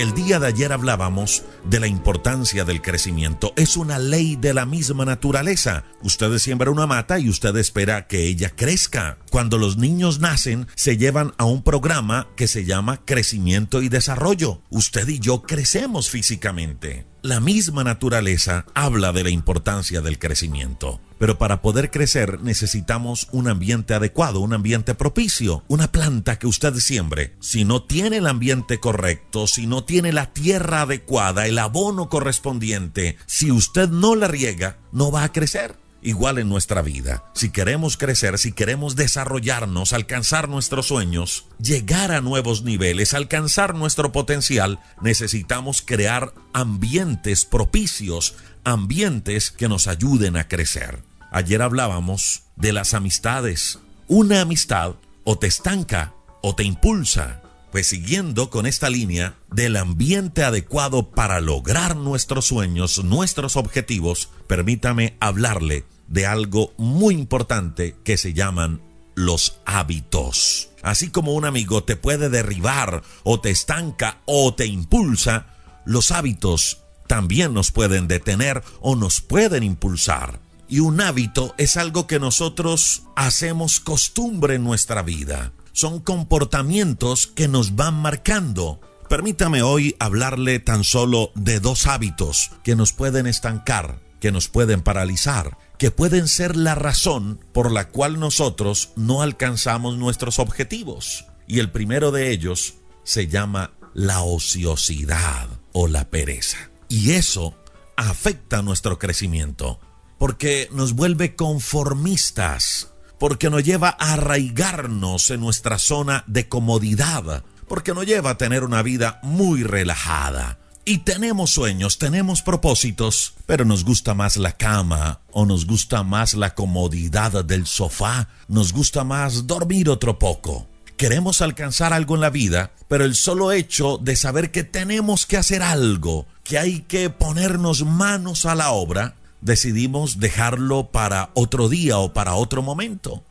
El día de ayer hablábamos de la importancia del crecimiento. Es una ley de la misma naturaleza. Usted siembra una mata y usted espera que ella crezca. Cuando los niños nacen, se llevan a un programa que se llama crecimiento y desarrollo. Usted y yo crecemos físicamente. La misma naturaleza habla de la importancia del crecimiento. Pero para poder crecer necesitamos un ambiente adecuado, un ambiente propicio, una planta que usted siembre. Si no tiene el ambiente correcto, si no tiene la tierra adecuada, el abono correspondiente, si usted no la riega, no va a crecer igual en nuestra vida. Si queremos crecer, si queremos desarrollarnos, alcanzar nuestros sueños, llegar a nuevos niveles, alcanzar nuestro potencial, necesitamos crear ambientes propicios, ambientes que nos ayuden a crecer. Ayer hablábamos de las amistades. Una amistad o te estanca o te impulsa. Pues siguiendo con esta línea del ambiente adecuado para lograr nuestros sueños, nuestros objetivos, permítame hablarle de algo muy importante que se llaman los hábitos. Así como un amigo te puede derribar o te estanca o te impulsa, los hábitos también nos pueden detener o nos pueden impulsar. Y un hábito es algo que nosotros hacemos costumbre en nuestra vida. Son comportamientos que nos van marcando. Permítame hoy hablarle tan solo de dos hábitos que nos pueden estancar, que nos pueden paralizar, que pueden ser la razón por la cual nosotros no alcanzamos nuestros objetivos. Y el primero de ellos se llama la ociosidad o la pereza. Y eso afecta nuestro crecimiento porque nos vuelve conformistas, porque nos lleva a arraigarnos en nuestra zona de comodidad, porque nos lleva a tener una vida muy relajada. Y tenemos sueños, tenemos propósitos, pero nos gusta más la cama o nos gusta más la comodidad del sofá, nos gusta más dormir otro poco. Queremos alcanzar algo en la vida, pero el solo hecho de saber que tenemos que hacer algo, que hay que ponernos manos a la obra, decidimos dejarlo para otro día o para otro momento.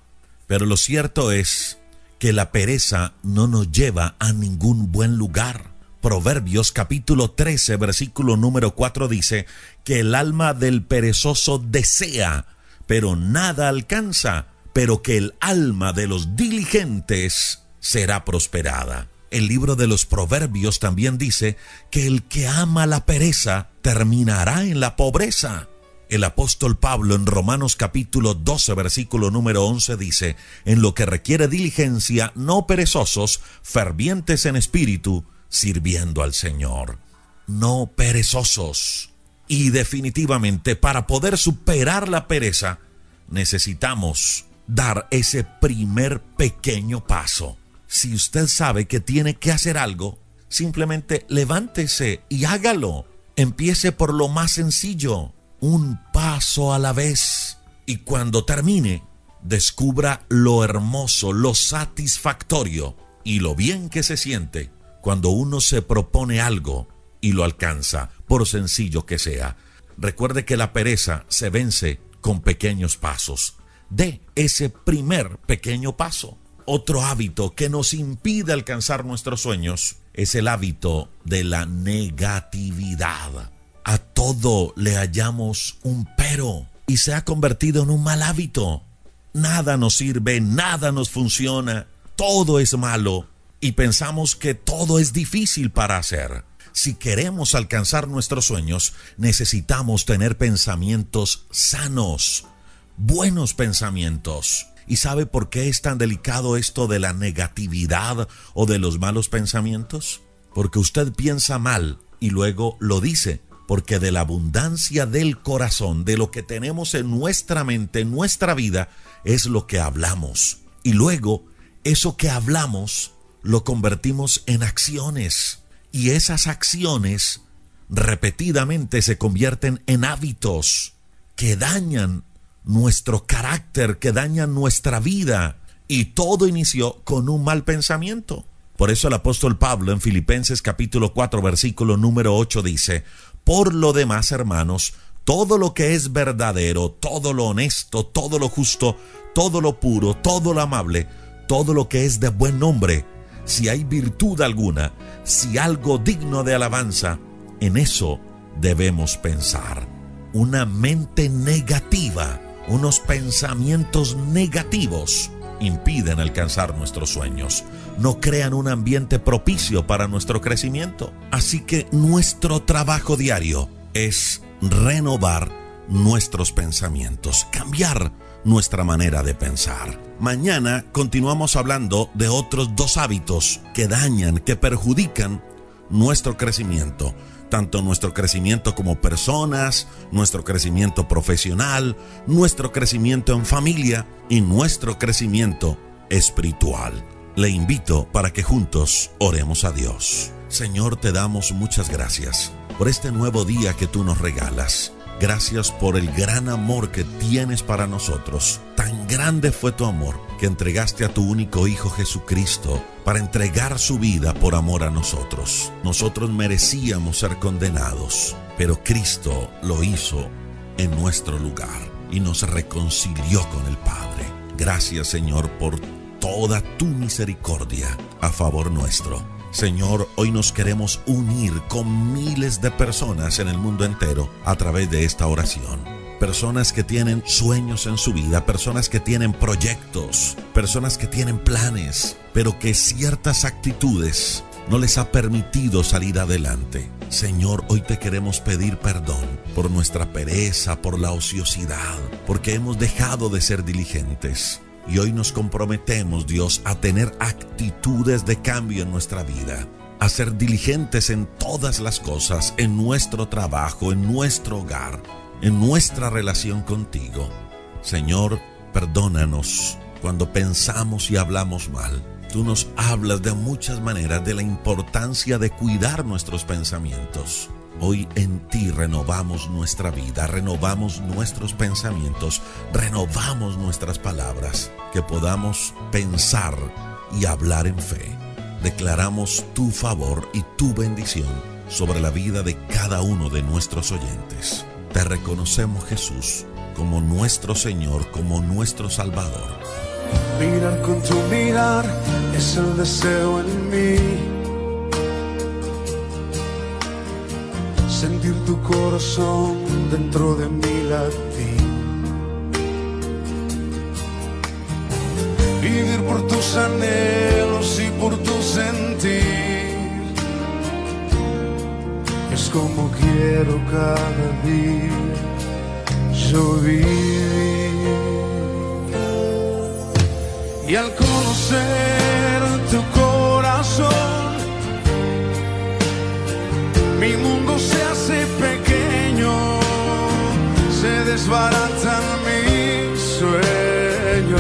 Pero lo cierto es que la pereza no nos lleva a ningún buen lugar. Proverbios capítulo 13 versículo número 4 dice que el alma del perezoso desea, pero nada alcanza, pero que el alma de los diligentes será prosperada. El libro de los Proverbios también dice que el que ama la pereza terminará en la pobreza. El apóstol Pablo en Romanos capítulo 12 versículo número 11 dice, en lo que requiere diligencia, no perezosos, fervientes en espíritu, sirviendo al Señor. No perezosos. Y definitivamente para poder superar la pereza, necesitamos dar ese primer pequeño paso. Si usted sabe que tiene que hacer algo, simplemente levántese y hágalo. Empiece por lo más sencillo un paso a la vez. Y cuando termine, descubra lo hermoso, lo satisfactorio y lo bien que se siente cuando uno se propone algo y lo alcanza, por sencillo que sea. Recuerde que la pereza se vence con pequeños pasos. De ese primer pequeño paso. Otro hábito que nos impide alcanzar nuestros sueños es el hábito de la negatividad. Todo le hallamos un pero y se ha convertido en un mal hábito. Nada nos sirve, nada nos funciona, todo es malo y pensamos que todo es difícil para hacer. Si queremos alcanzar nuestros sueños, necesitamos tener pensamientos sanos, buenos pensamientos. ¿Y sabe por qué es tan delicado esto de la negatividad o de los malos pensamientos? Porque usted piensa mal y luego lo dice porque de la abundancia del corazón, de lo que tenemos en nuestra mente, en nuestra vida, es lo que hablamos. Y luego, eso que hablamos lo convertimos en acciones. Y esas acciones repetidamente se convierten en hábitos que dañan nuestro carácter, que dañan nuestra vida. Y todo inició con un mal pensamiento. Por eso el apóstol Pablo en Filipenses capítulo 4 versículo número 8 dice, por lo demás, hermanos, todo lo que es verdadero, todo lo honesto, todo lo justo, todo lo puro, todo lo amable, todo lo que es de buen nombre, si hay virtud alguna, si algo digno de alabanza, en eso debemos pensar. Una mente negativa, unos pensamientos negativos impiden alcanzar nuestros sueños, no crean un ambiente propicio para nuestro crecimiento. Así que nuestro trabajo diario es renovar nuestros pensamientos, cambiar nuestra manera de pensar. Mañana continuamos hablando de otros dos hábitos que dañan, que perjudican nuestro crecimiento, tanto nuestro crecimiento como personas, nuestro crecimiento profesional, nuestro crecimiento en familia y nuestro crecimiento espiritual. Le invito para que juntos oremos a Dios. Señor, te damos muchas gracias por este nuevo día que tú nos regalas. Gracias por el gran amor que tienes para nosotros. Tan grande fue tu amor que entregaste a tu único Hijo Jesucristo para entregar su vida por amor a nosotros. Nosotros merecíamos ser condenados, pero Cristo lo hizo en nuestro lugar y nos reconcilió con el Padre. Gracias Señor por toda tu misericordia a favor nuestro. Señor, hoy nos queremos unir con miles de personas en el mundo entero a través de esta oración. Personas que tienen sueños en su vida, personas que tienen proyectos, personas que tienen planes, pero que ciertas actitudes no les ha permitido salir adelante. Señor, hoy te queremos pedir perdón por nuestra pereza, por la ociosidad, porque hemos dejado de ser diligentes. Y hoy nos comprometemos, Dios, a tener actitudes de cambio en nuestra vida, a ser diligentes en todas las cosas, en nuestro trabajo, en nuestro hogar, en nuestra relación contigo. Señor, perdónanos cuando pensamos y hablamos mal. Tú nos hablas de muchas maneras de la importancia de cuidar nuestros pensamientos. Hoy en ti renovamos nuestra vida, renovamos nuestros pensamientos, renovamos nuestras palabras, que podamos pensar y hablar en fe. Declaramos tu favor y tu bendición sobre la vida de cada uno de nuestros oyentes. Te reconocemos Jesús como nuestro Señor, como nuestro Salvador. Mirar con tu mirar es el deseo en mí sentir tu corazón dentro de mi latín. Vivir por tus anhelos y por tu sentir. Es como quiero cada día yo vivir. Y al conocer tu corazón, mi mundo desbaratan mis sueños.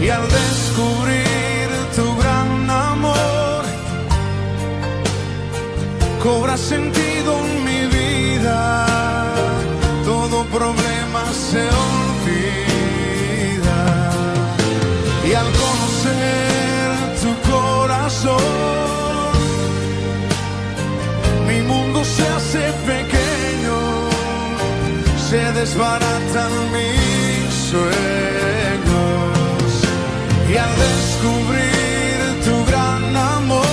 Y al descubrir tu gran amor, cobra sentido en mi vida, todo problema se olvida. Y al conocer tu corazón, desbaratan mis sueños y al descubrir tu gran amor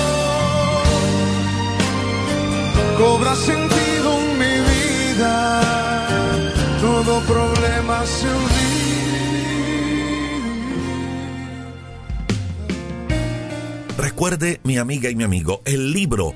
cobra sentido en mi vida, todo problema se olvida. Recuerde, mi amiga y mi amigo, el libro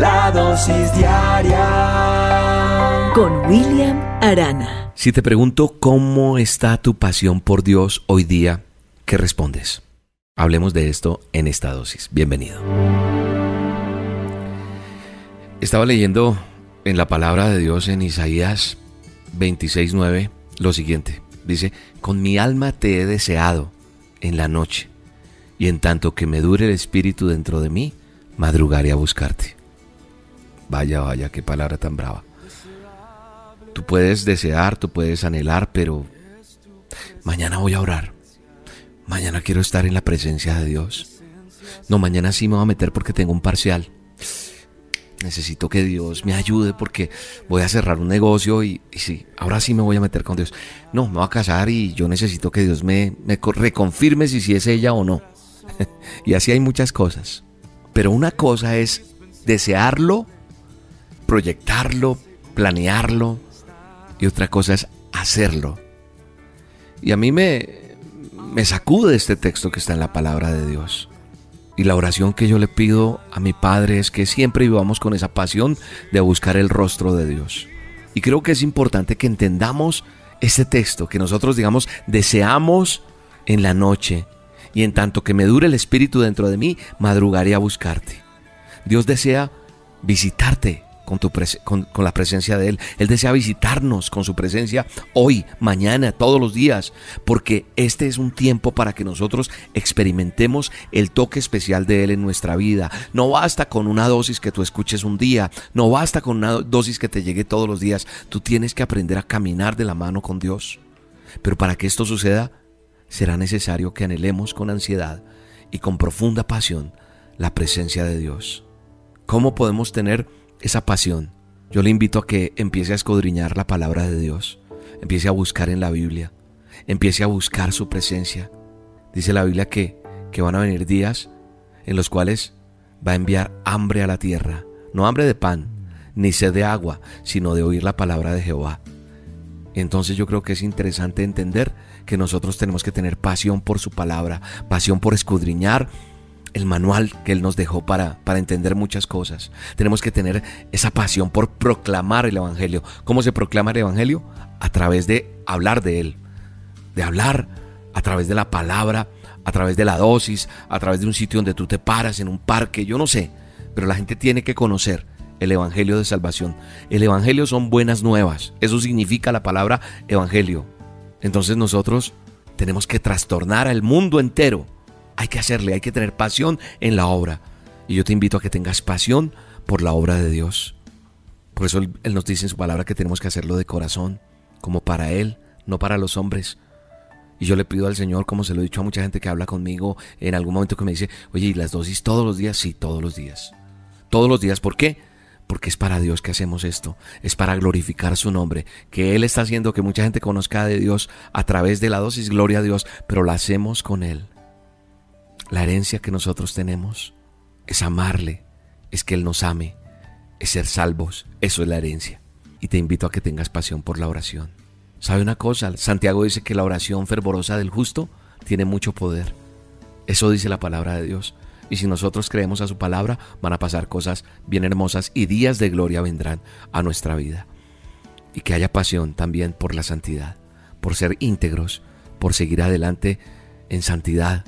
La dosis diaria con William Arana. Si te pregunto cómo está tu pasión por Dios hoy día, ¿qué respondes? Hablemos de esto en esta dosis. Bienvenido. Estaba leyendo en la palabra de Dios en Isaías 26:9 lo siguiente. Dice, con mi alma te he deseado en la noche, y en tanto que me dure el espíritu dentro de mí, madrugaré a buscarte. Vaya, vaya, qué palabra tan brava. Tú puedes desear, tú puedes anhelar, pero mañana voy a orar. Mañana quiero estar en la presencia de Dios. No, mañana sí me voy a meter porque tengo un parcial. Necesito que Dios me ayude porque voy a cerrar un negocio y, sí, ahora sí me voy a meter con Dios. No, me voy a casar y yo necesito que Dios me, me reconfirme si es ella o no. y así hay muchas cosas. Pero una cosa es desearlo, proyectarlo, planearlo, y otra cosa es hacerlo. Y a mí me, me sacude este texto que está en la palabra de Dios. Y la oración que yo le pido a mi Padre es que siempre vivamos con esa pasión de buscar el rostro de Dios. Y creo que es importante que entendamos este texto, que nosotros digamos, deseamos en la noche, y en tanto que me dure el Espíritu dentro de mí, madrugaré a buscarte. Dios desea visitarte, con, con, la presencia de Él. Él desea visitarnos con su presencia hoy, mañana, todos los días, porque este es un tiempo para que nosotros experimentemos el toque especial de Él en nuestra vida. No basta con una dosis que tú escuches un día, no basta con una dosis que te llegue todos los días. Tú tienes que aprender a caminar de la mano con Dios. Pero para que esto suceda, será necesario que anhelemos con ansiedad y con profunda pasión la presencia de Dios. ¿Cómo podemos tener esa pasión, yo le invito a que empiece a escudriñar la palabra de Dios, empiece a buscar en la Biblia, empiece a buscar su presencia. Dice la Biblia que, que van a venir días en los cuales va a enviar hambre a la tierra, no hambre de pan, ni sed de agua, sino de oír la palabra de Jehová. Entonces yo creo que es interesante entender que nosotros tenemos que tener pasión por su palabra, pasión por escudriñar el manual que Él nos dejó para, para entender muchas cosas. Tenemos que tener esa pasión por proclamar el Evangelio. ¿Cómo se proclama el Evangelio? A través de hablar de Él, de hablar a través de la palabra, a través de la dosis, a través de un sitio donde tú te paras, en un parque, yo no sé, pero la gente tiene que conocer el Evangelio de Salvación. El Evangelio son buenas nuevas, eso significa la palabra Evangelio. Entonces nosotros tenemos que trastornar al mundo entero hay que hacerle, hay que tener pasión en la obra. Y yo te invito a que tengas pasión por la obra de Dios. Por eso Él, nos dice en su palabra que tenemos que hacerlo de corazón, como para Él, no para los hombres. Y yo le pido al Señor, como se lo he dicho a mucha gente que habla conmigo en algún momento que me dice, oye, ¿y las dosis todos los días? Sí, todos los días. Todos los días. ¿Por qué? Porque es para Dios que hacemos esto. Es para glorificar su nombre. Que Él está haciendo que mucha gente conozca de Dios a través de la dosis, gloria a Dios, pero la hacemos con Él. La herencia que nosotros tenemos es amarle, es que Él nos ame, es ser salvos. Eso es la herencia. Y te invito a que tengas pasión por la oración. ¿Sabe una cosa? Santiago dice que la oración fervorosa del justo tiene mucho poder. Eso dice la palabra de Dios. Y si nosotros creemos a su palabra, van a pasar cosas bien hermosas y días de gloria vendrán a nuestra vida. Y que haya pasión también por la santidad, por ser íntegros, por seguir adelante en santidad,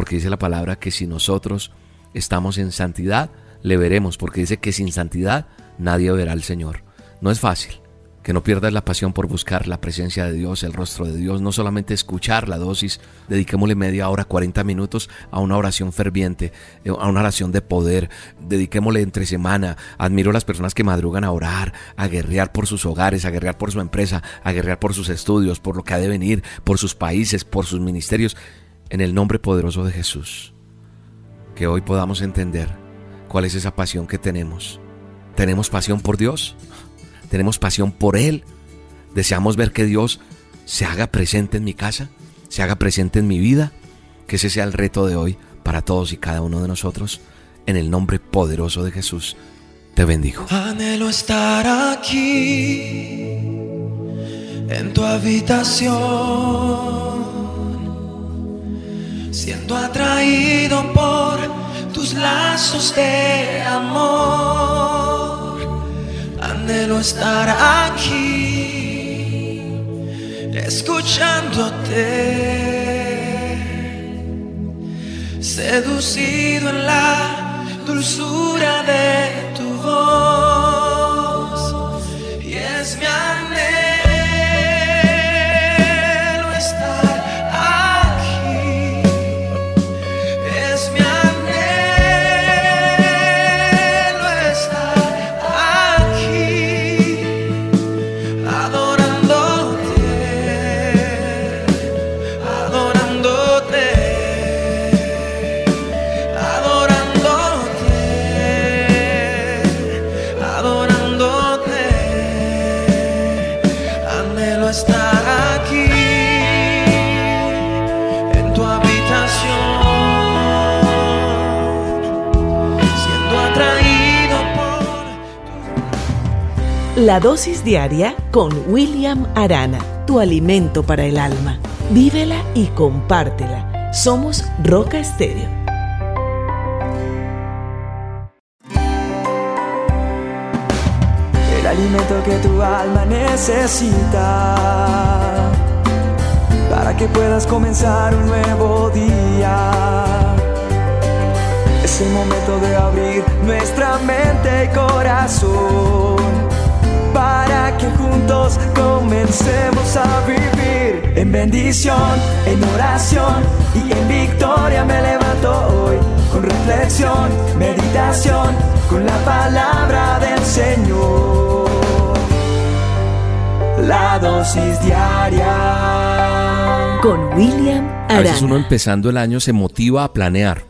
porque dice la palabra que si nosotros estamos en santidad, le veremos, porque dice que sin santidad nadie verá al Señor. No es fácil. Que no pierdas la pasión por buscar la presencia de Dios, el rostro de Dios, no solamente escuchar la dosis, dediquémosle media hora, 40 minutos a una oración ferviente, eh, a una oración de poder, dediquémosle entre semana. Admiro a las personas que madrugan a orar, a guerrear por sus hogares, a guerrear por su empresa, a guerrear por sus estudios, por lo que ha de venir, por sus países, por sus ministerios en el nombre poderoso de Jesús. que hoy podamos entender cuál es esa pasión que tenemos. ¿Tenemos pasión por Dios? ¿Tenemos pasión por Él? ¿Deseamos ver que Dios se haga presente en mi casa? ¿Se haga presente en mi vida? Que ese sea el reto de hoy para todos y cada uno de nosotros. En el nombre poderoso de Jesús, te bendigo. Anhelo estar aquí, en tu habitación, siendo atraído por tus lazos de amor. Anhelo estar aquí, escuchándote seducido en la dulzura de tu La dosis diaria con William Arana, tu alimento para el alma. Vívela y compártela. Somos Roca Estéreo. el alimento que tu alma necesita para que puedas comenzar un nuevo día. Es el momento de abrir nuestra mente y corazón juntos comencemos a vivir en bendición, en oración y en victoria me levanto hoy con reflexión, meditación, con la palabra del Señor. La dosis diaria Con William A veces uno Arana. empezando el año se motiva a planear,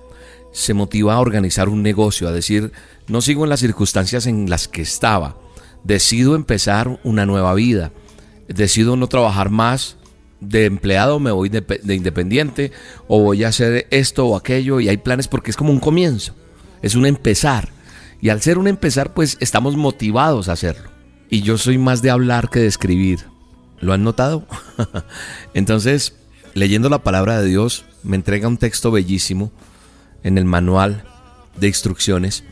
se motiva a organizar un negocio, a decir, no sigo en las circunstancias en las que estaba, decido empezar una nueva vida, decido no trabajar más de empleado, me voy de, de independiente o voy a hacer esto o aquello y hay planes porque es como un comienzo, es un empezar. Y al ser un empezar, pues estamos motivados a hacerlo. Y yo soy más de hablar que de escribir. ¿Lo han notado? Entonces, leyendo la palabra de Dios, me entrega un texto bellísimo en el manual de instrucciones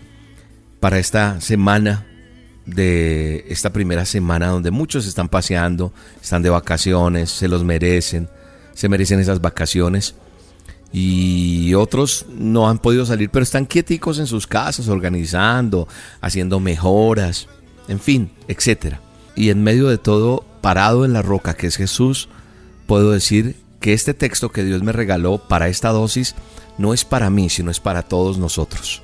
para esta semana de esta primera semana donde muchos están paseando, están de vacaciones, se los merecen, se merecen esas vacaciones y otros no han podido salir, pero están quieticos en sus casas, organizando, haciendo mejoras, en fin, etcétera. Y en medio de todo, parado en la roca que es Jesús, puedo decir que este texto que Dios me regaló para esta dosis no es para mí, sino es para todos nosotros.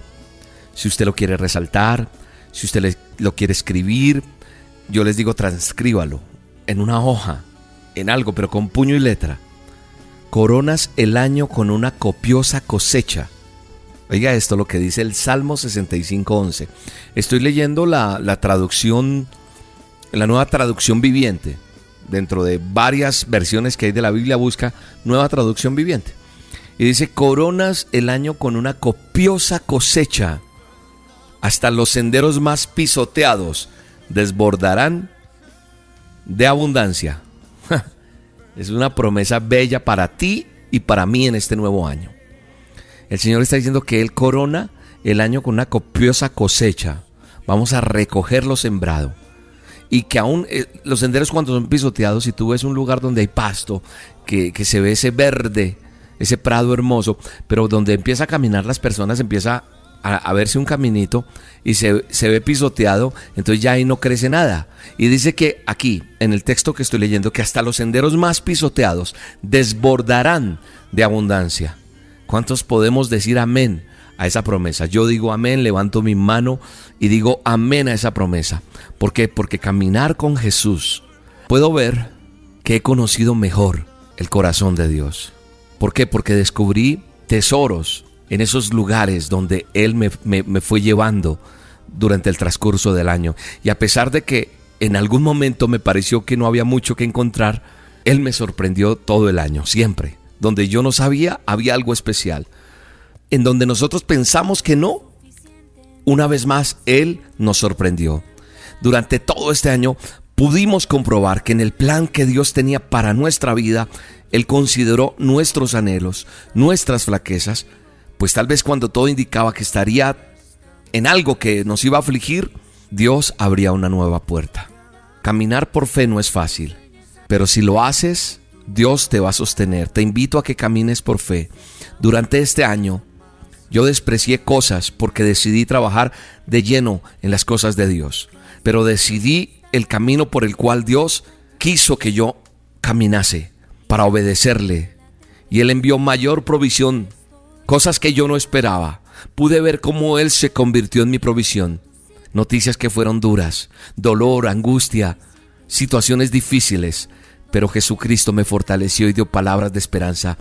Si usted lo quiere resaltar, si usted lo quiere escribir, yo les digo transcríbalo en una hoja, en algo, pero con puño y letra. Coronas el año con una copiosa cosecha. Oiga esto lo que dice el Salmo 65.11. Estoy leyendo la, la traducción, la nueva traducción viviente. Dentro de varias versiones que hay de la Biblia busca nueva traducción viviente. Y dice, coronas el año con una copiosa cosecha. Hasta los senderos más pisoteados desbordarán de abundancia. Es una promesa bella para ti y para mí en este nuevo año. El Señor está diciendo que Él corona el año con una copiosa cosecha. Vamos a recoger lo sembrado. Y que aún eh, los senderos cuando son pisoteados, si tú ves un lugar donde hay pasto, que, que se ve ese verde, ese prado hermoso, pero donde empieza a caminar las personas, empieza a, verse un caminito y se, se ve pisoteado, entonces ya ahí no crece nada. Y dice que aquí, en el texto que estoy leyendo, que hasta los senderos más pisoteados desbordarán de abundancia. ¿Cuántos podemos decir amén a esa promesa? Yo digo amén, levanto mi mano y digo amén a esa promesa. ¿Por qué? Porque caminar con Jesús, puedo ver que he conocido mejor el corazón de Dios. ¿Por qué? Porque descubrí tesoros en esos lugares donde Él me, me fue llevando durante el transcurso del año. Y a pesar de que en algún momento me pareció que no había mucho que encontrar, Él me sorprendió todo el año, siempre. Donde yo no sabía, había algo especial. En donde nosotros pensamos que no, una vez más, Él nos sorprendió. Durante todo este año pudimos comprobar que en el plan que Dios tenía para nuestra vida, Él consideró nuestros anhelos, nuestras flaquezas, pues tal vez cuando todo indicaba que estaría en algo que nos iba a afligir, Dios abría una nueva puerta. Caminar por fe no es fácil, pero si lo haces, Dios te va a sostener. Te invito a que camines por fe. Durante este año, yo desprecié cosas porque decidí trabajar de lleno en las cosas de Dios, pero decidí el camino por el cual Dios quiso que yo caminase para obedecerle. Y Él envió mayor provisión, cosas que yo no esperaba pude ver cómo Él se convirtió en mi provisión. Noticias que fueron duras, dolor, angustia, situaciones difíciles, pero Jesucristo me fortaleció y dio palabras de esperanza.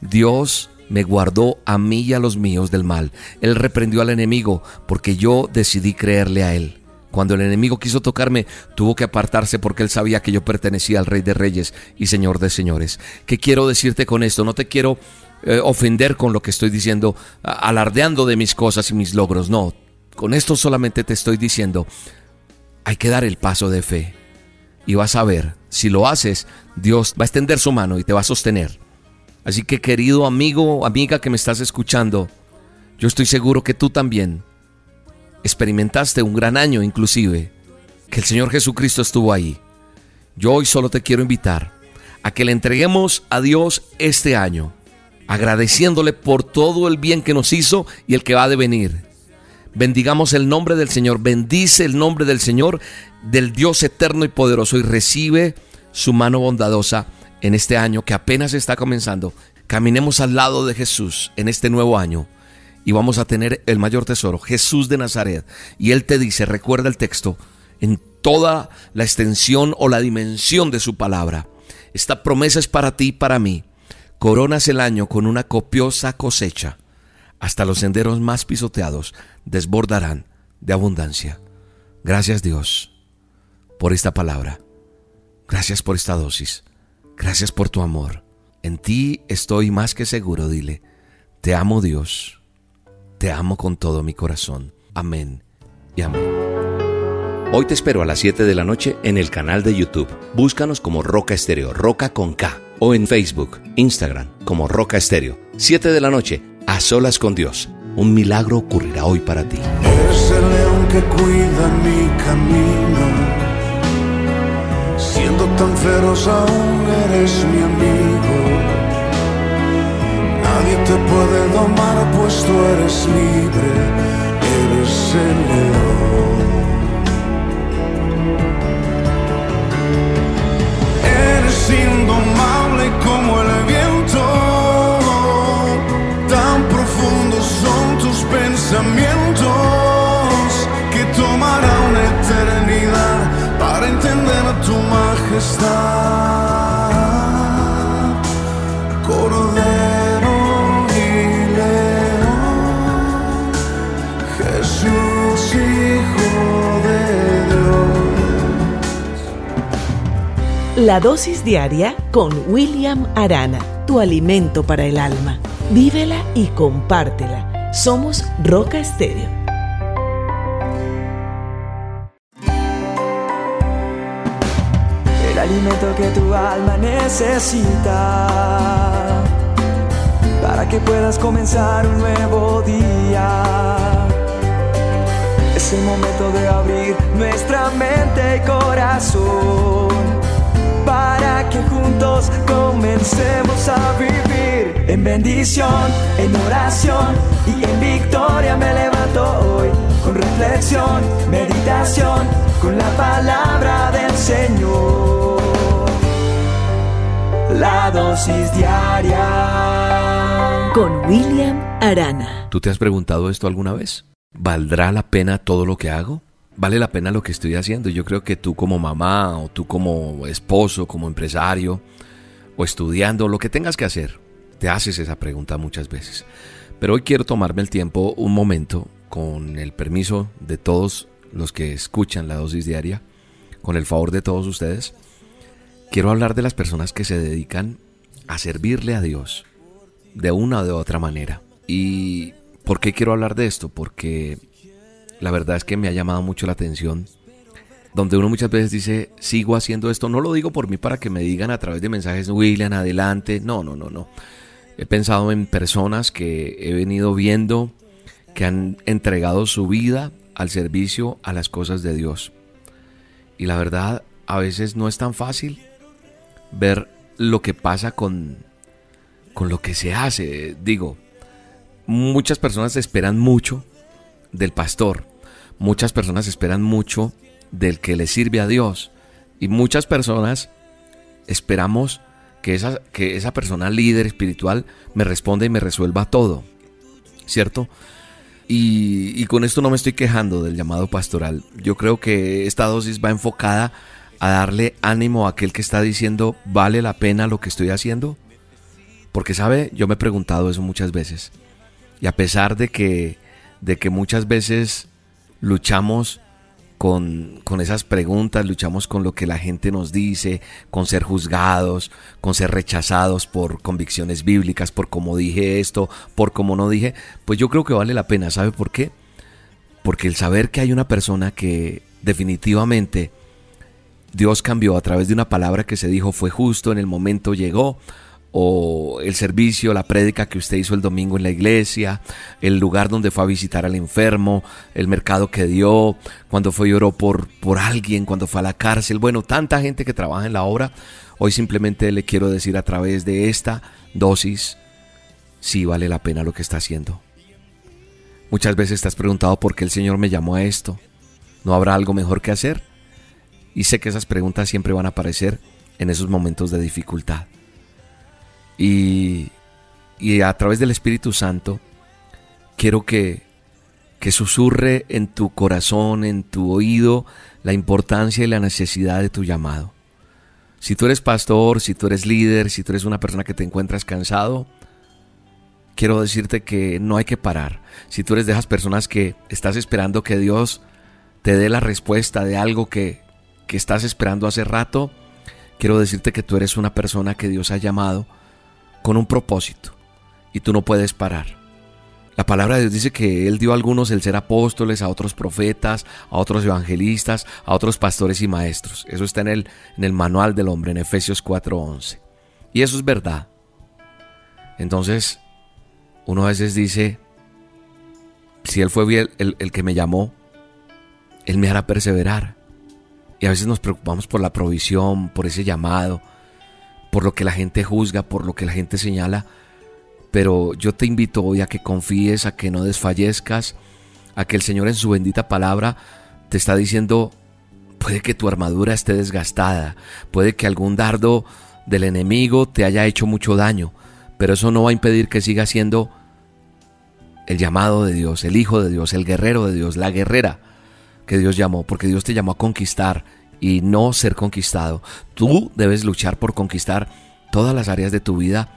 Dios me guardó a mí y a los míos del mal. Él reprendió al enemigo porque yo decidí creerle a Él. Cuando el enemigo quiso tocarme, tuvo que apartarse porque él sabía que yo pertenecía al Rey de Reyes y Señor de Señores. ¿Qué quiero decirte con esto? No te quiero eh, ofender con lo que estoy diciendo, alardeando de mis cosas y mis logros. No, con esto solamente te estoy diciendo, hay que dar el paso de fe. Y vas a ver, si lo haces, Dios va a extender su mano y te va a sostener. Así que querido amigo, amiga que me estás escuchando, yo estoy seguro que tú también experimentaste un gran año inclusive, que el Señor Jesucristo estuvo ahí. Yo hoy solo te quiero invitar a que le entreguemos a Dios este año agradeciéndole por todo el bien que nos hizo y el que va a devenir. Bendigamos el nombre del Señor, bendice el nombre del Señor, del Dios eterno y poderoso y recibe su mano bondadosa en este año que apenas está comenzando. Caminemos al lado de Jesús en este nuevo año y vamos a tener el mayor tesoro, Jesús de Nazaret. Y Él te dice, recuerda el texto, en toda la extensión o la dimensión de su palabra. Esta promesa es para ti y para mí coronas el año con una copiosa cosecha. Hasta los senderos más pisoteados desbordarán de abundancia. Gracias Dios por esta palabra. Gracias por esta dosis. Gracias por tu amor. En ti estoy más que seguro, dile. Te amo Dios. Te amo con todo mi corazón. Amén y amén. Hoy te espero a las 7 de la noche en el canal de YouTube. Búscanos como Roca Estéreo, Roca con K o en Facebook, Instagram como Roca Estéreo. 7 de la noche, a solas con Dios. Un milagro ocurrirá hoy para ti. Eres el león que cuida mi camino. Siendo tan feroz aún eres mi amigo. Nadie te puede domar pues tú eres libre. Eres el león. Indomable como el viento. Tan profundos son tus pensamientos que tomará una eternidad para entender a tu majestad. La dosis diaria con William Arana, tu alimento para el alma. Vívela y compártela. Somos Roca Estéreo. El alimento que tu alma necesita para que puedas comenzar un nuevo día. Es el momento de abrir nuestra mente y corazón para que juntos comencemos a vivir en bendición, en oración y en victoria me levanto hoy con reflexión, meditación, con la palabra del Señor. La dosis diaria con William Arana. ¿Tú te has preguntado esto alguna vez? ¿Valdrá la pena todo lo que hago? Vale la pena lo que estoy haciendo. Yo creo que tú como mamá o tú como esposo, como empresario o estudiando, lo que tengas que hacer, te haces esa pregunta muchas veces. Pero hoy quiero tomarme el tiempo, un momento, con el permiso de todos los que escuchan la dosis diaria, con el favor de todos ustedes, quiero hablar de las personas que se dedican a servirle a Dios de una o de otra manera. ¿Y por qué quiero hablar de esto? Porque la verdad es que me ha llamado mucho la atención donde uno muchas veces dice, sigo haciendo esto, no lo digo por mí para que me digan a través de mensajes, William, adelante, no, no, no, no. He pensado en personas que he venido viendo que han entregado su vida al servicio a las cosas de Dios. Y la verdad, a veces no es tan fácil ver lo que pasa con, con lo que se hace. Digo, muchas personas esperan mucho del pastor, muchas personas esperan mucho del que le sirve a Dios y muchas personas esperamos que esa, que esa persona líder espiritual me responda y me resuelva todo, ¿cierto? Y, y, con esto no me estoy quejando del llamado pastoral. Yo creo que esta dosis va enfocada a darle ánimo a aquel que está diciendo, ¿vale la pena lo que estoy haciendo? Porque, ¿sabe? Yo me he preguntado eso muchas veces. Y a pesar de que, de que muchas veces luchamos con, con, esas preguntas, luchamos con lo que la gente nos dice, con ser juzgados, con ser rechazados por convicciones bíblicas, por cómo dije esto, por cómo no dije, pues yo creo que vale la pena, ¿sabe por qué? Porque el saber que hay una persona que definitivamente Dios cambió a través de una palabra que se dijo fue justo, en el momento llegó, o el servicio, la prédica que usted hizo el domingo en la iglesia, el lugar donde fue a visitar al enfermo, el mercado que dio, cuando fue y oró por, por alguien, cuando fue a la cárcel. Bueno, tanta gente que trabaja en la obra. Hoy simplemente le quiero decir a través de esta dosis, si vale la pena lo que está haciendo. Muchas veces te has preguntado por qué el Señor me llamó a esto. ¿No habrá algo mejor que hacer? Y sé que esas preguntas siempre van a aparecer en esos momentos de dificultad. Y, a través del Espíritu Santo quiero que, que susurre en tu corazón, en tu oído, la importancia y la necesidad de tu llamado. Si tú eres pastor, si tú eres líder, si tú eres una persona que te encuentras cansado, quiero decirte que no hay que parar. Si tú eres de esas personas que estás esperando que Dios te dé la respuesta de algo que, que estás esperando hace rato, quiero decirte que tú eres una persona que Dios ha llamado con un propósito y tú no puedes parar. La palabra de Dios dice que Él dio a algunos el ser apóstoles, a otros profetas, a otros evangelistas, a otros pastores y maestros. Eso está en el, en el manual del hombre, en Efesios 4:11. Y eso es verdad. Entonces, uno a veces dice, si Él fue el, el, el que me llamó, Él me hará perseverar. Y a veces nos preocupamos por la provisión, por ese llamado, por lo que la gente juzga, por lo que la gente señala, pero yo te invito hoy a que confíes, a que no desfallezcas, a que el Señor en su bendita palabra te está diciendo, puede que tu armadura esté desgastada, puede que algún dardo del enemigo te haya hecho mucho daño, pero eso no va a impedir que sigas siendo el llamado de Dios, el Hijo de Dios, el guerrero de Dios, la guerrera que Dios llamó, porque Dios te llamó a conquistar y no ser conquistado. Tú debes luchar por conquistar todas las áreas de tu vida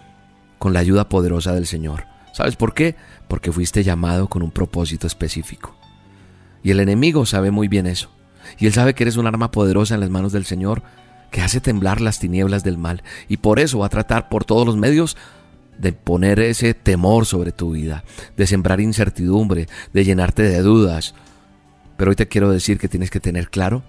con la ayuda poderosa del Señor. ¿Sabes por qué? Porque fuiste llamado con un propósito específico. Y el enemigo sabe muy bien eso. Y él sabe que eres un arma poderosa en las manos del Señor que hace temblar las tinieblas del mal. Y por eso va a tratar por todos los medios de poner ese temor sobre tu vida, de sembrar incertidumbre, de llenarte de dudas. Pero hoy te quiero decir que tienes que tener claro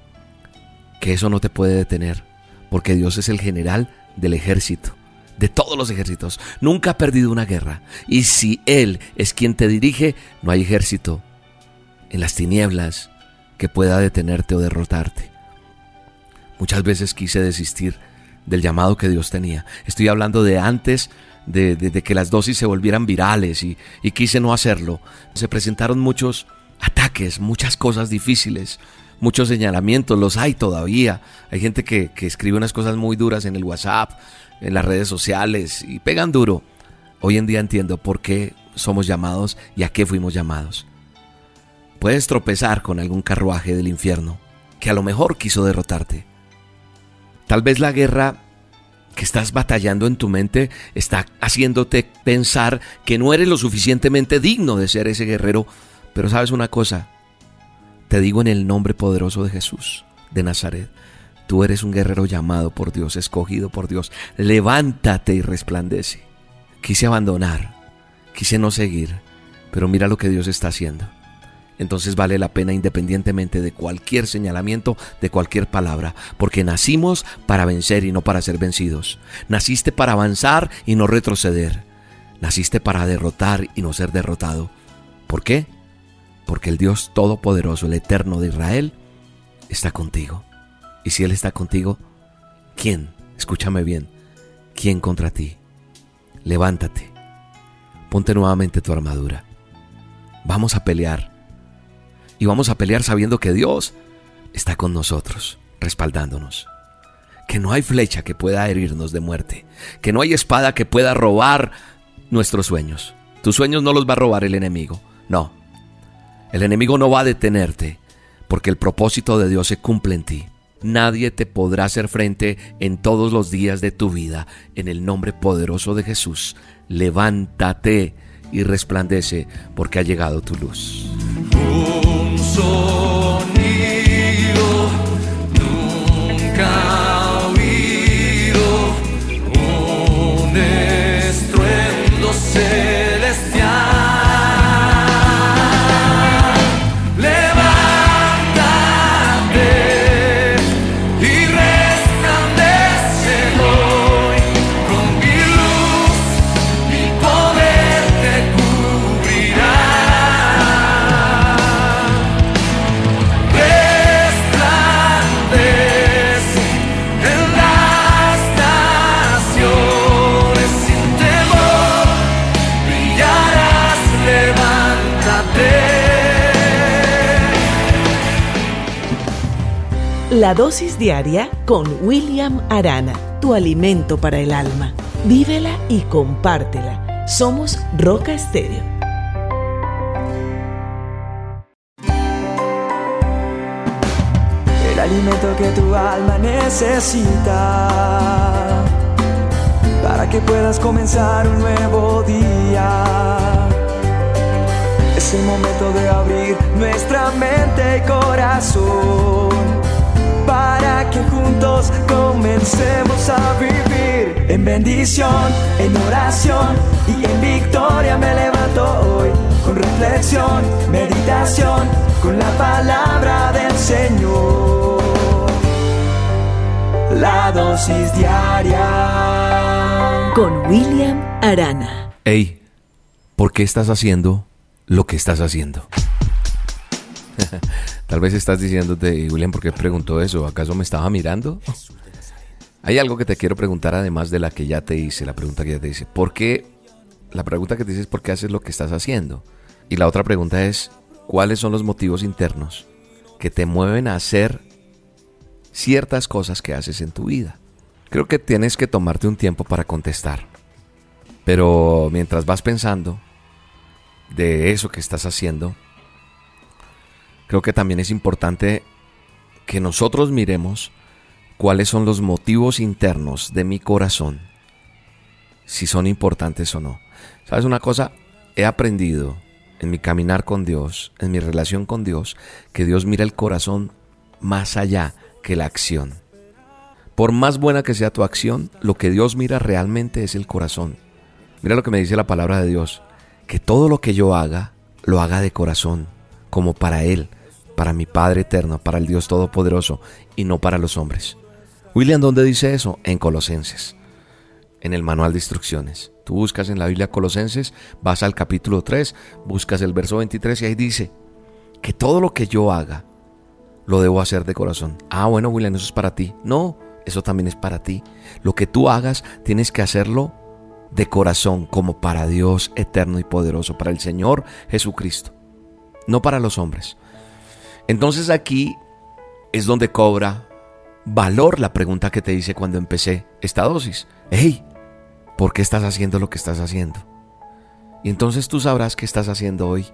que eso no te puede detener, porque Dios es el general del ejército, de todos los ejércitos. Nunca ha perdido una guerra. Y si Él es quien te dirige, no hay ejército en las tinieblas que pueda detenerte o derrotarte. Muchas veces quise desistir del llamado que Dios tenía. Estoy hablando de antes de, que las dosis se volvieran virales y, y quise no hacerlo. Se presentaron muchos ataques, muchas cosas difíciles, muchos señalamientos, los hay todavía. Hay gente que, escribe unas cosas muy duras en el WhatsApp, en las redes sociales y pegan duro. Hoy en día entiendo por qué somos llamados y a qué fuimos llamados. Puedes tropezar con algún carruaje del infierno que a lo mejor quiso derrotarte. Tal vez la guerra que estás batallando en tu mente está haciéndote pensar que no eres lo suficientemente digno de ser ese guerrero. Pero sabes una cosa, te digo en el nombre poderoso de Jesús de Nazaret, tú eres un guerrero llamado por Dios, escogido por Dios. Levántate y resplandece. Quise abandonar, quise no seguir, pero mira lo que Dios está haciendo entonces vale la pena independientemente de cualquier señalamiento, de cualquier palabra, porque nacimos para vencer y no para ser vencidos. Naciste para avanzar y no retroceder. Naciste para derrotar y no ser derrotado. ¿Por qué? Porque el Dios Todopoderoso, el Eterno de Israel, está contigo. Y si Él está contigo, ¿quién? Escúchame bien. ¿Quién contra ti? Levántate. Ponte nuevamente tu armadura. Vamos a pelear y vamos a pelear sabiendo que Dios está con nosotros, respaldándonos. Que no hay flecha que pueda herirnos de muerte. Que no hay espada que pueda robar nuestros sueños. Tus sueños no los va a robar el enemigo. No. El enemigo no va a detenerte porque el propósito de Dios se cumple en ti. Nadie te podrá hacer frente en todos los días de tu vida. En el nombre poderoso de Jesús, levántate y resplandece porque ha llegado tu luz. sonido nunca La dosis diaria con William Arana, tu alimento para el alma. Vívela y compártela. Somos Roca Estéreo. El alimento que tu alma necesita para que puedas comenzar un nuevo día. Es el momento de abrir nuestra mente y corazón para que juntos comencemos a vivir en bendición, en oración y en victoria me levanto hoy con reflexión, meditación, con la palabra del Señor. La dosis diaria con William Arana. Hey, ¿por qué estás haciendo lo que estás haciendo? Tal vez estás diciéndote, William, ¿por qué preguntó eso? ¿Acaso me estaba mirando? Hay algo que te quiero preguntar además de la que ya te hice, la pregunta que ya te hice. ¿Por qué? La pregunta que te hice es ¿por qué haces lo que estás haciendo? Y la otra pregunta es ¿cuáles son los motivos internos que te mueven a hacer ciertas cosas que haces en tu vida? Creo que tienes que tomarte un tiempo para contestar. Pero mientras vas pensando de eso que estás haciendo, creo que también es importante que nosotros miremos cuáles son los motivos internos de mi corazón, si son importantes o no. ¿Sabes una cosa? He aprendido en mi caminar con Dios, en mi relación con Dios, que Dios mira el corazón más allá que la acción. Por más buena que sea tu acción, lo que Dios mira realmente es el corazón. Mira lo que me dice la palabra de Dios, que todo lo que yo haga, lo haga de corazón, como para Él, para mi Padre eterno, para el Dios Todopoderoso y no para los hombres. William, ¿dónde dice eso? En Colosenses, en el manual de instrucciones. Tú buscas en la Biblia Colosenses, vas al capítulo 3, buscas el verso 23 y ahí dice que todo lo que yo haga lo debo hacer de corazón. Ah, bueno, William, eso es para ti. No, eso también es para ti. Lo que tú hagas tienes que hacerlo de corazón, como para Dios eterno y poderoso, para el Señor Jesucristo, no para los hombres. Entonces aquí es donde cobra valor la pregunta que te hice cuando empecé esta dosis. Hey, ¿por qué estás haciendo lo que estás haciendo? Y entonces tú sabrás qué estás haciendo hoy.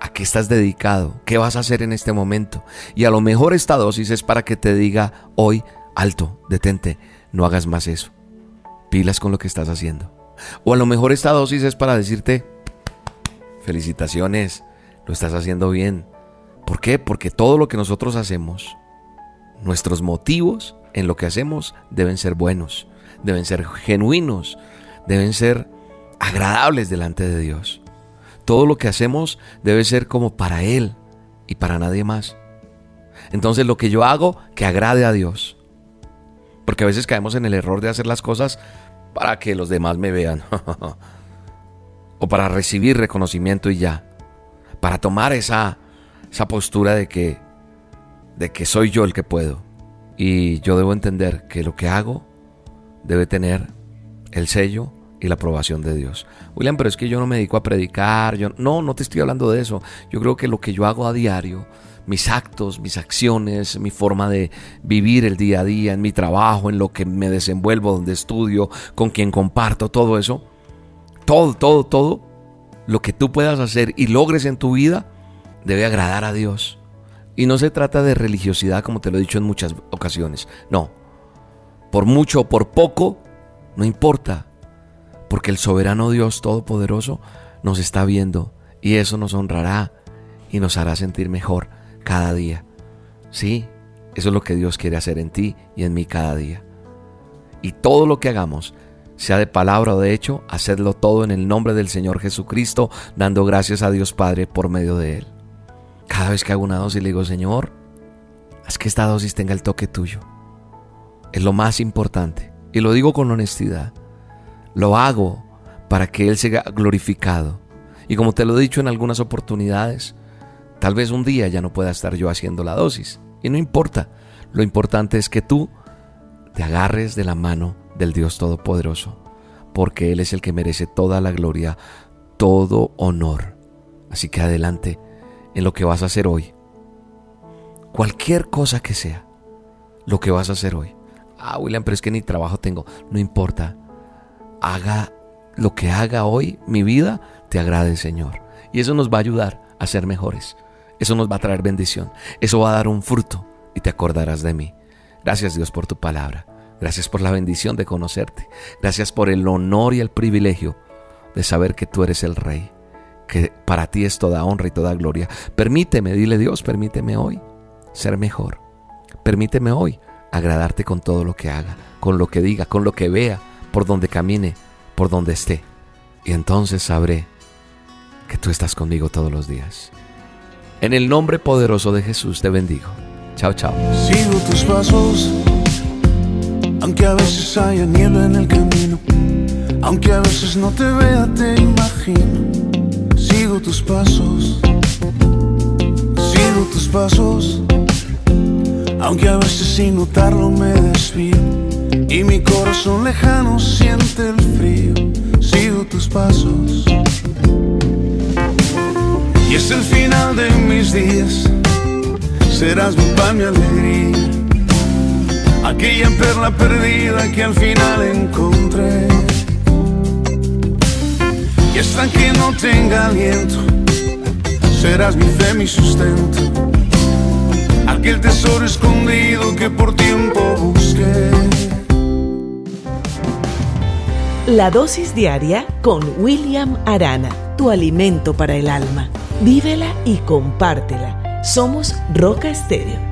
¿A qué estás dedicado? ¿Qué vas a hacer en este momento? Y a lo mejor esta dosis es para que te diga hoy, alto, detente, no hagas más eso. pilas con lo que estás haciendo. O a lo mejor esta dosis es para decirte, felicitaciones, lo estás haciendo bien. ¿Por qué? Porque todo lo que nosotros hacemos, nuestros motivos en lo que hacemos deben ser buenos, deben ser genuinos, deben ser agradables delante de Dios. Todo lo que hacemos debe ser como para Él y para nadie más. Entonces lo que yo hago, que agrade a Dios. Porque a veces caemos en el error de hacer las cosas para que los demás me vean. o para recibir reconocimiento y ya. Para tomar esa, esa postura de que, de que soy yo el que puedo. Y yo debo entender que lo que hago debe tener el sello y la aprobación de Dios. William, pero es que yo no me dedico a predicar. Yo, no, no te estoy hablando de eso. Yo creo que lo que yo hago a diario, mis actos, mis acciones, mi forma de vivir el día a día, en mi trabajo, en lo que me desenvuelvo, donde estudio, con quien comparto, todo eso, todo, todo, todo, lo que tú puedas hacer y logres en tu vida, debe agradar a Dios. Y no se trata de religiosidad, como te lo he dicho en muchas ocasiones. No. Por mucho o por poco, no importa. Porque el soberano Dios Todopoderoso nos está viendo y eso nos honrará y nos hará sentir mejor cada día. Sí, eso es lo que Dios quiere hacer en ti y en mí cada día. Y todo lo que hagamos, sea de palabra o de hecho, hacedlo todo en el nombre del Señor Jesucristo, dando gracias a Dios Padre por medio de Él. Cada vez que hago una dosis le digo, Señor, haz que esta dosis tenga el toque tuyo. Es lo más importante. Y lo digo con honestidad. Lo hago para que Él sea glorificado. Y como te lo he dicho en algunas oportunidades, Tal vez un día ya no pueda estar yo haciendo la dosis. Y no importa. Lo importante es que tú te agarres de la mano del Dios Todopoderoso. Porque Él es el que merece toda la gloria, todo honor. Así que adelante en lo que vas a hacer hoy. Cualquier cosa que sea, lo que vas a hacer hoy. Ah, William, pero es que ni trabajo tengo. No importa. Haga lo que haga hoy, mi vida, te agrade, Señor. Y eso nos va a ayudar a ser mejores. Eso nos va a traer bendición. Eso va a dar un fruto y te acordarás de mí. Gracias Dios por tu palabra. Gracias por la bendición de conocerte. Gracias por el honor y el privilegio de saber que tú eres el Rey. Que para ti es toda honra y toda gloria. Permíteme, dile Dios, permíteme hoy ser mejor. Permíteme hoy agradarte con todo lo que haga, con lo que diga, con lo que vea, por donde camine, por donde esté. Y entonces sabré que tú estás conmigo todos los días. En el nombre poderoso de Jesús te bendigo. Chao, chao. Sigo tus pasos, aunque a veces haya niebla en el camino, aunque a veces no te vea, te imagino. Sigo tus pasos, sigo tus pasos, aunque a veces sin notarlo me desvío y mi corazón lejano siente el frío. Sigo tus pasos y es el final de mis días. Serás mi pan, mi alegría. Aquella perla perdida que al final encontré. Y hasta que no tenga aliento, serás mi fe, mi sustento. Aquel tesoro escondido que por tiempo busqué. La dosis diaria con William Arana, tu alimento para el alma. Vívela y compártela. Somos Roca Estéreo